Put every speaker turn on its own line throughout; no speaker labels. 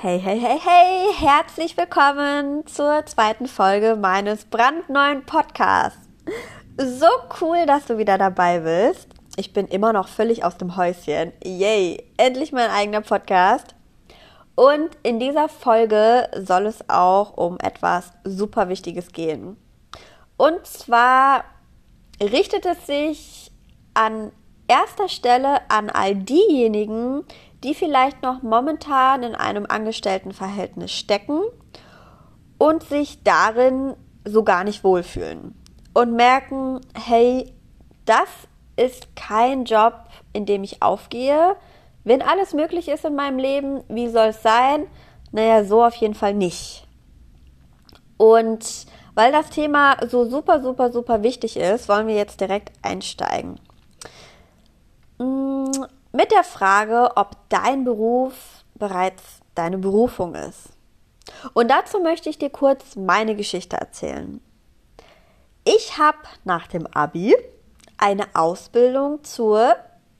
Hey, hey, hey, hey, herzlich willkommen zur zweiten Folge meines brandneuen Podcasts. So cool, dass du wieder dabei bist. Ich bin immer noch völlig aus dem Häuschen. Yay, endlich mein eigener Podcast. Und in dieser Folge soll es auch um etwas super Wichtiges gehen. Und zwar richtet es sich an erster Stelle an all diejenigen, die vielleicht noch momentan in einem Angestelltenverhältnis stecken und sich darin so gar nicht wohlfühlen und merken, hey, das ist kein Job, in dem ich aufgehe. Wenn alles möglich ist in meinem Leben, wie soll es sein? Naja, so auf jeden Fall nicht. Und weil das Thema so super, super, super wichtig ist, wollen wir jetzt direkt einsteigen. Mit der Frage, ob dein Beruf bereits deine Berufung ist. Und dazu möchte ich dir kurz meine Geschichte erzählen. Ich habe nach dem ABI eine Ausbildung zur,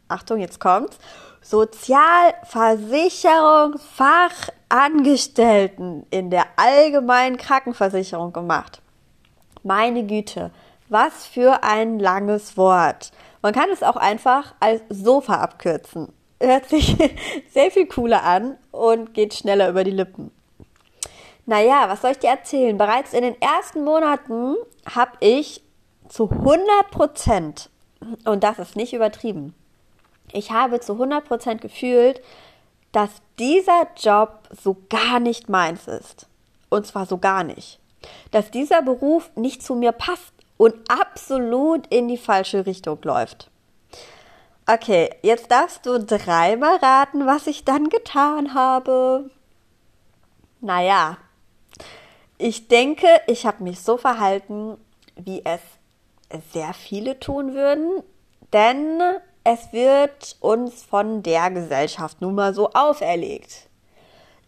Achtung, jetzt kommt's, Sozialversicherungsfachangestellten in der allgemeinen Krankenversicherung gemacht. Meine Güte, was für ein langes Wort. Man kann es auch einfach als Sofa abkürzen. Hört sich sehr viel cooler an und geht schneller über die Lippen. Naja, was soll ich dir erzählen? Bereits in den ersten Monaten habe ich zu 100 Prozent, und das ist nicht übertrieben, ich habe zu 100 Prozent gefühlt, dass dieser Job so gar nicht meins ist. Und zwar so gar nicht. Dass dieser Beruf nicht zu mir passt und absolut in die falsche Richtung läuft. Okay, jetzt darfst du dreimal raten, was ich dann getan habe. Naja, ich denke, ich habe mich so verhalten, wie es sehr viele tun würden, denn es wird uns von der Gesellschaft nun mal so auferlegt.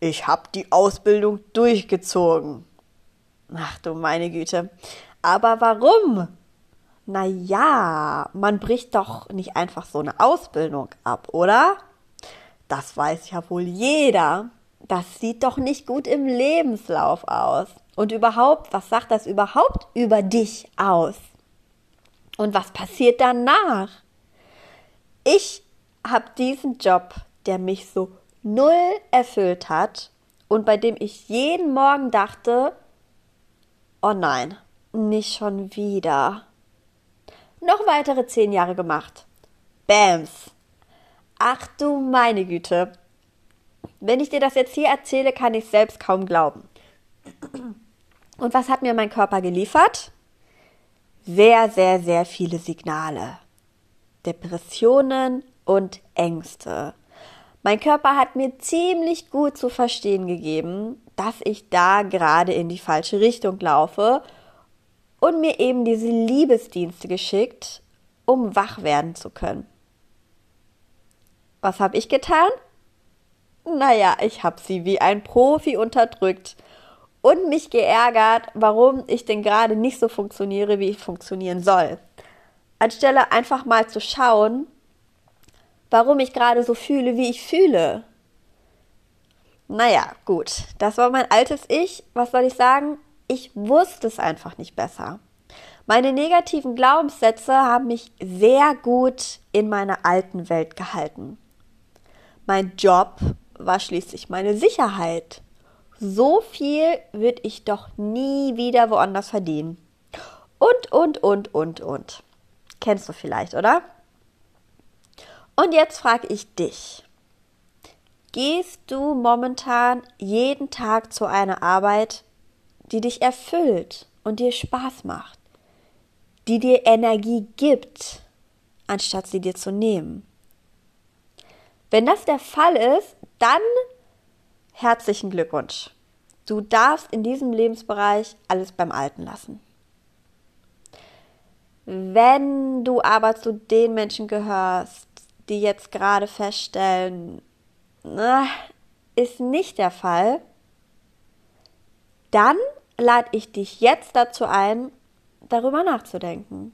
Ich habe die Ausbildung durchgezogen. Ach du meine Güte. Aber warum? Na ja, man bricht doch nicht einfach so eine Ausbildung ab, oder? Das weiß ja wohl jeder. Das sieht doch nicht gut im Lebenslauf aus. Und überhaupt, was sagt das überhaupt über dich aus? Und was passiert danach? Ich habe diesen Job, der mich so null erfüllt hat und bei dem ich jeden Morgen dachte, oh nein, nicht schon wieder. Noch weitere zehn Jahre gemacht. Bams. Ach du meine Güte. Wenn ich dir das jetzt hier erzähle, kann ich selbst kaum glauben. Und was hat mir mein Körper geliefert? Sehr, sehr, sehr viele Signale. Depressionen und Ängste. Mein Körper hat mir ziemlich gut zu verstehen gegeben, dass ich da gerade in die falsche Richtung laufe und mir eben diese Liebesdienste geschickt, um wach werden zu können. Was habe ich getan? Naja, ich habe sie wie ein Profi unterdrückt und mich geärgert, warum ich denn gerade nicht so funktioniere, wie ich funktionieren soll. Anstelle einfach mal zu schauen, warum ich gerade so fühle, wie ich fühle. Naja, gut, das war mein altes Ich. Was soll ich sagen? Ich wusste es einfach nicht besser. Meine negativen Glaubenssätze haben mich sehr gut in meiner alten Welt gehalten. Mein Job war schließlich meine Sicherheit. So viel würde ich doch nie wieder woanders verdienen. Und, und, und, und, und. Kennst du vielleicht, oder? Und jetzt frage ich dich. Gehst du momentan jeden Tag zu einer Arbeit, die dich erfüllt und dir Spaß macht, die dir Energie gibt, anstatt sie dir zu nehmen. Wenn das der Fall ist, dann herzlichen Glückwunsch. Du darfst in diesem Lebensbereich alles beim Alten lassen. Wenn du aber zu den Menschen gehörst, die jetzt gerade feststellen, na, ist nicht der Fall, dann lade ich dich jetzt dazu ein, darüber nachzudenken.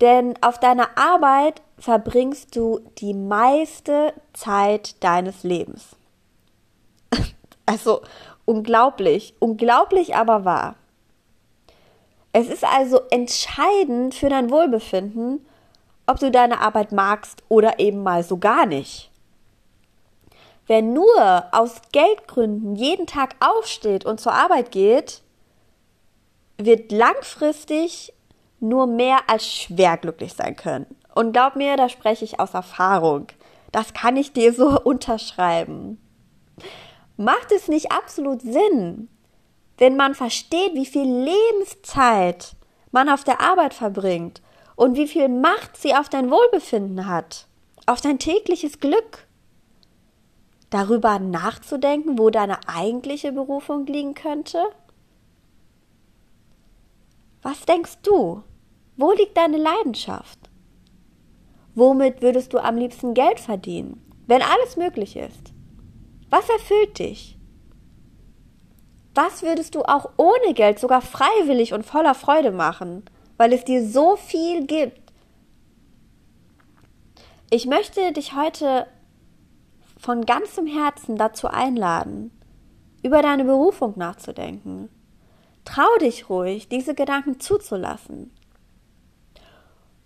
Denn auf deiner Arbeit verbringst du die meiste Zeit deines Lebens. Also unglaublich, unglaublich aber wahr. Es ist also entscheidend für dein Wohlbefinden, ob du deine Arbeit magst oder eben mal so gar nicht. Wer nur aus Geldgründen jeden Tag aufsteht und zur Arbeit geht, wird langfristig nur mehr als schwer glücklich sein können. Und glaub mir, da spreche ich aus Erfahrung. Das kann ich dir so unterschreiben. Macht es nicht absolut Sinn, wenn man versteht, wie viel Lebenszeit man auf der Arbeit verbringt und wie viel Macht sie auf dein Wohlbefinden hat, auf dein tägliches Glück? Darüber nachzudenken, wo deine eigentliche Berufung liegen könnte? Was denkst du? Wo liegt deine Leidenschaft? Womit würdest du am liebsten Geld verdienen, wenn alles möglich ist? Was erfüllt dich? Was würdest du auch ohne Geld sogar freiwillig und voller Freude machen, weil es dir so viel gibt? Ich möchte dich heute von ganzem Herzen dazu einladen, über deine Berufung nachzudenken Trau dich ruhig, diese Gedanken zuzulassen.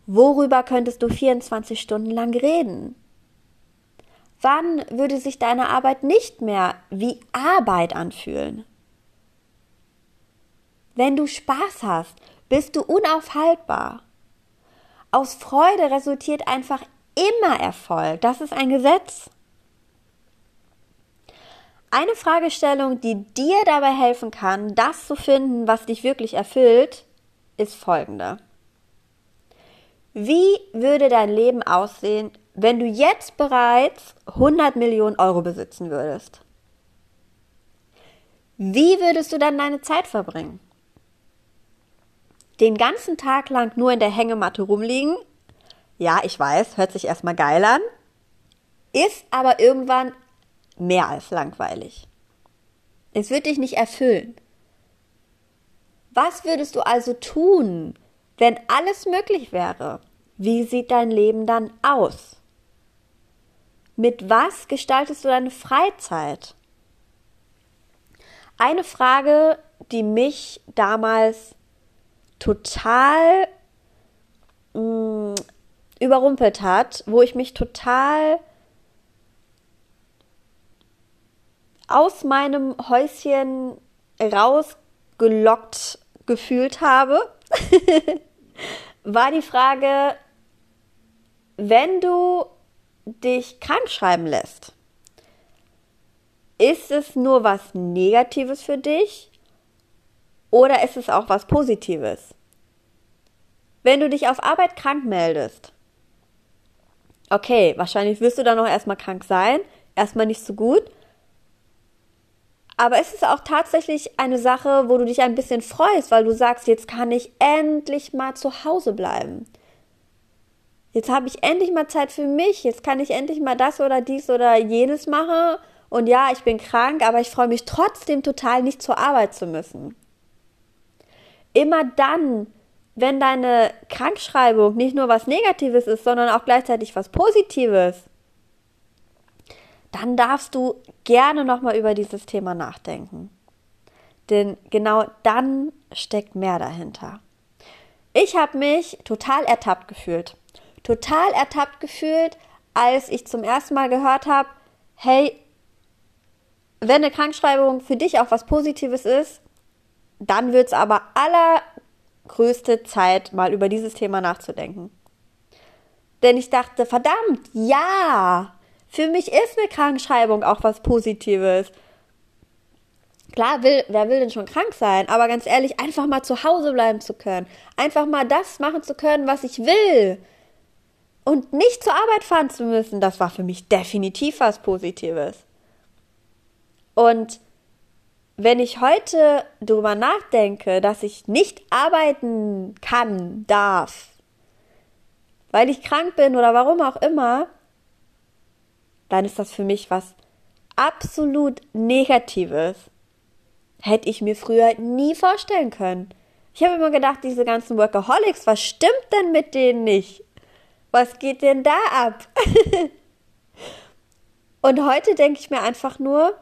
Worüber könntest du 24 Stunden lang reden? Wann würde sich deine Arbeit nicht mehr wie Arbeit anfühlen? Wenn du Spaß hast, bist du unaufhaltbar. Aus Freude resultiert einfach immer Erfolg. Das ist ein Gesetz. Eine Fragestellung, die dir dabei helfen kann, das zu finden, was dich wirklich erfüllt, ist folgende. Wie würde dein Leben aussehen, wenn du jetzt bereits 100 Millionen Euro besitzen würdest? Wie würdest du dann deine Zeit verbringen? Den ganzen Tag lang nur in der Hängematte rumliegen? Ja, ich weiß, hört sich erstmal geil an, ist aber irgendwann mehr als langweilig. Es wird dich nicht erfüllen. Was würdest du also tun, wenn alles möglich wäre? Wie sieht dein Leben dann aus? Mit was gestaltest du deine Freizeit? Eine Frage, die mich damals total mh, mm, überrumpelt hat, wo ich mich total aus meinem Häuschen rausgelockt gefühlt habe, war die Frage, wenn du dich krank schreiben lässt, ist es nur was Negatives für dich oder ist es auch was Positives? Wenn du dich auf Arbeit krank meldest, okay, wahrscheinlich wirst du dann noch erstmal krank sein, erstmal nicht so gut, aber es ist auch tatsächlich eine Sache, wo du dich ein bisschen freust, weil du sagst, jetzt kann ich endlich mal zu Hause bleiben. Jetzt habe ich endlich mal Zeit für mich. Jetzt kann ich endlich mal das oder dies oder jenes machen. Und ja, ich bin krank, aber ich freue mich trotzdem total, nicht zur Arbeit zu müssen. Immer dann, wenn deine Krankschreibung nicht nur was Negatives ist, sondern auch gleichzeitig was Positives, dann darfst du gerne nochmal über dieses Thema nachdenken. Denn genau dann steckt mehr dahinter. Ich habe mich total ertappt gefühlt. Total ertappt gefühlt, als ich zum ersten Mal gehört habe, hey, wenn eine Krankschreibung für dich auch was Positives ist, dann wird es aber allergrößte Zeit, mal über dieses Thema nachzudenken. Denn ich dachte, verdammt, ja, für mich ist eine Krankschreibung auch was Positives. Klar, will, wer will denn schon krank sein? Aber ganz ehrlich, einfach mal zu Hause bleiben zu können. Einfach mal das machen zu können, was ich will. Und nicht zur Arbeit fahren zu müssen, das war für mich definitiv was Positives. Und wenn ich heute darüber nachdenke, dass ich nicht arbeiten kann, darf, weil ich krank bin oder warum auch immer, dann ist das für mich was absolut Negatives. Hätte ich mir früher nie vorstellen können. Ich habe immer gedacht, diese ganzen Workaholics, was stimmt denn mit denen nicht? Was geht denn da ab? Und heute denke ich mir einfach nur,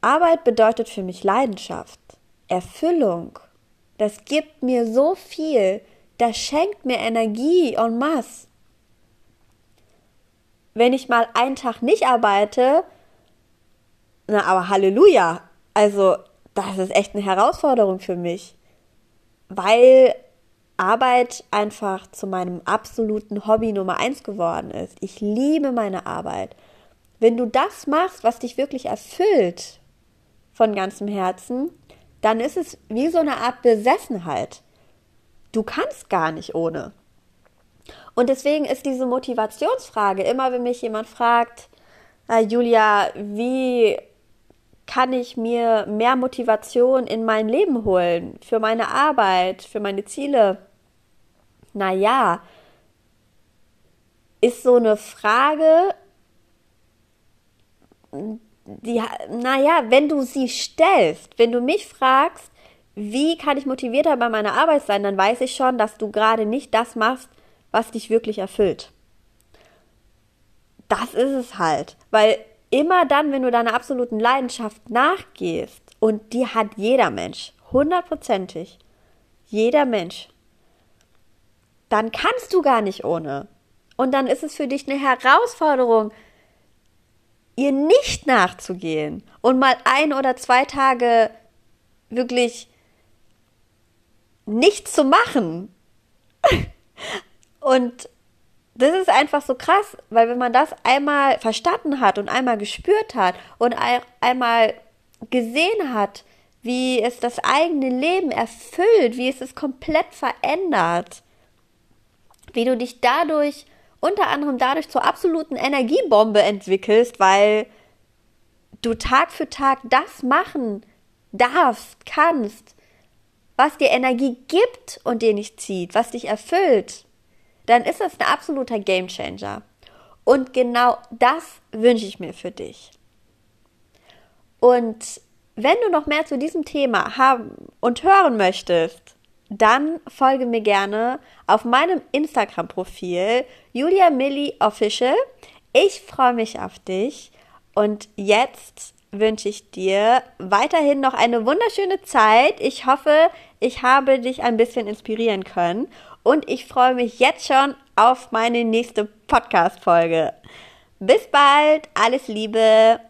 Arbeit bedeutet für mich Leidenschaft, Erfüllung. Das gibt mir so viel, das schenkt mir Energie en masse. Wenn ich mal einen Tag nicht arbeite, na aber Halleluja, also das ist echt eine Herausforderung für mich, weil Arbeit einfach zu meinem absoluten Hobby Nummer eins geworden ist. Ich liebe meine Arbeit. Wenn du das machst, was dich wirklich erfüllt von ganzem Herzen, dann ist es wie so eine Art Besessenheit. Du kannst gar nicht ohne. Und deswegen ist diese Motivationsfrage immer, wenn mich jemand fragt, äh, Julia, wie kann ich mir mehr Motivation in mein Leben holen, für meine Arbeit, für meine Ziele? Naja, ist so eine Frage, die, naja, wenn du sie stellst, wenn du mich fragst, wie kann ich motivierter bei meiner Arbeit sein, dann weiß ich schon, dass du gerade nicht das machst, was dich wirklich erfüllt. Das ist es halt, weil immer dann, wenn du deiner absoluten Leidenschaft nachgehst, und die hat jeder Mensch, hundertprozentig, jeder Mensch, dann kannst du gar nicht ohne. Und dann ist es für dich eine Herausforderung, ihr nicht nachzugehen und mal ein oder zwei Tage wirklich nichts zu machen. und das ist einfach so krass, weil wenn man das einmal verstanden hat und einmal gespürt hat und einmal gesehen hat, wie es das eigene Leben erfüllt, wie es es komplett verändert, wie du dich dadurch unter anderem dadurch zur absoluten Energiebombe entwickelst, weil du Tag für Tag das machen darfst, kannst, was dir Energie gibt und dir nicht zieht, was dich erfüllt, dann ist das ein absoluter Gamechanger. Und genau das wünsche ich mir für dich. Und wenn du noch mehr zu diesem Thema haben und hören möchtest, dann folge mir gerne auf meinem Instagram-Profil Julia Milli Official. Ich freue mich auf dich und jetzt wünsche ich dir weiterhin noch eine wunderschöne Zeit. Ich hoffe, ich habe dich ein bisschen inspirieren können und ich freue mich jetzt schon auf meine nächste Podcast-Folge. Bis bald, alles Liebe.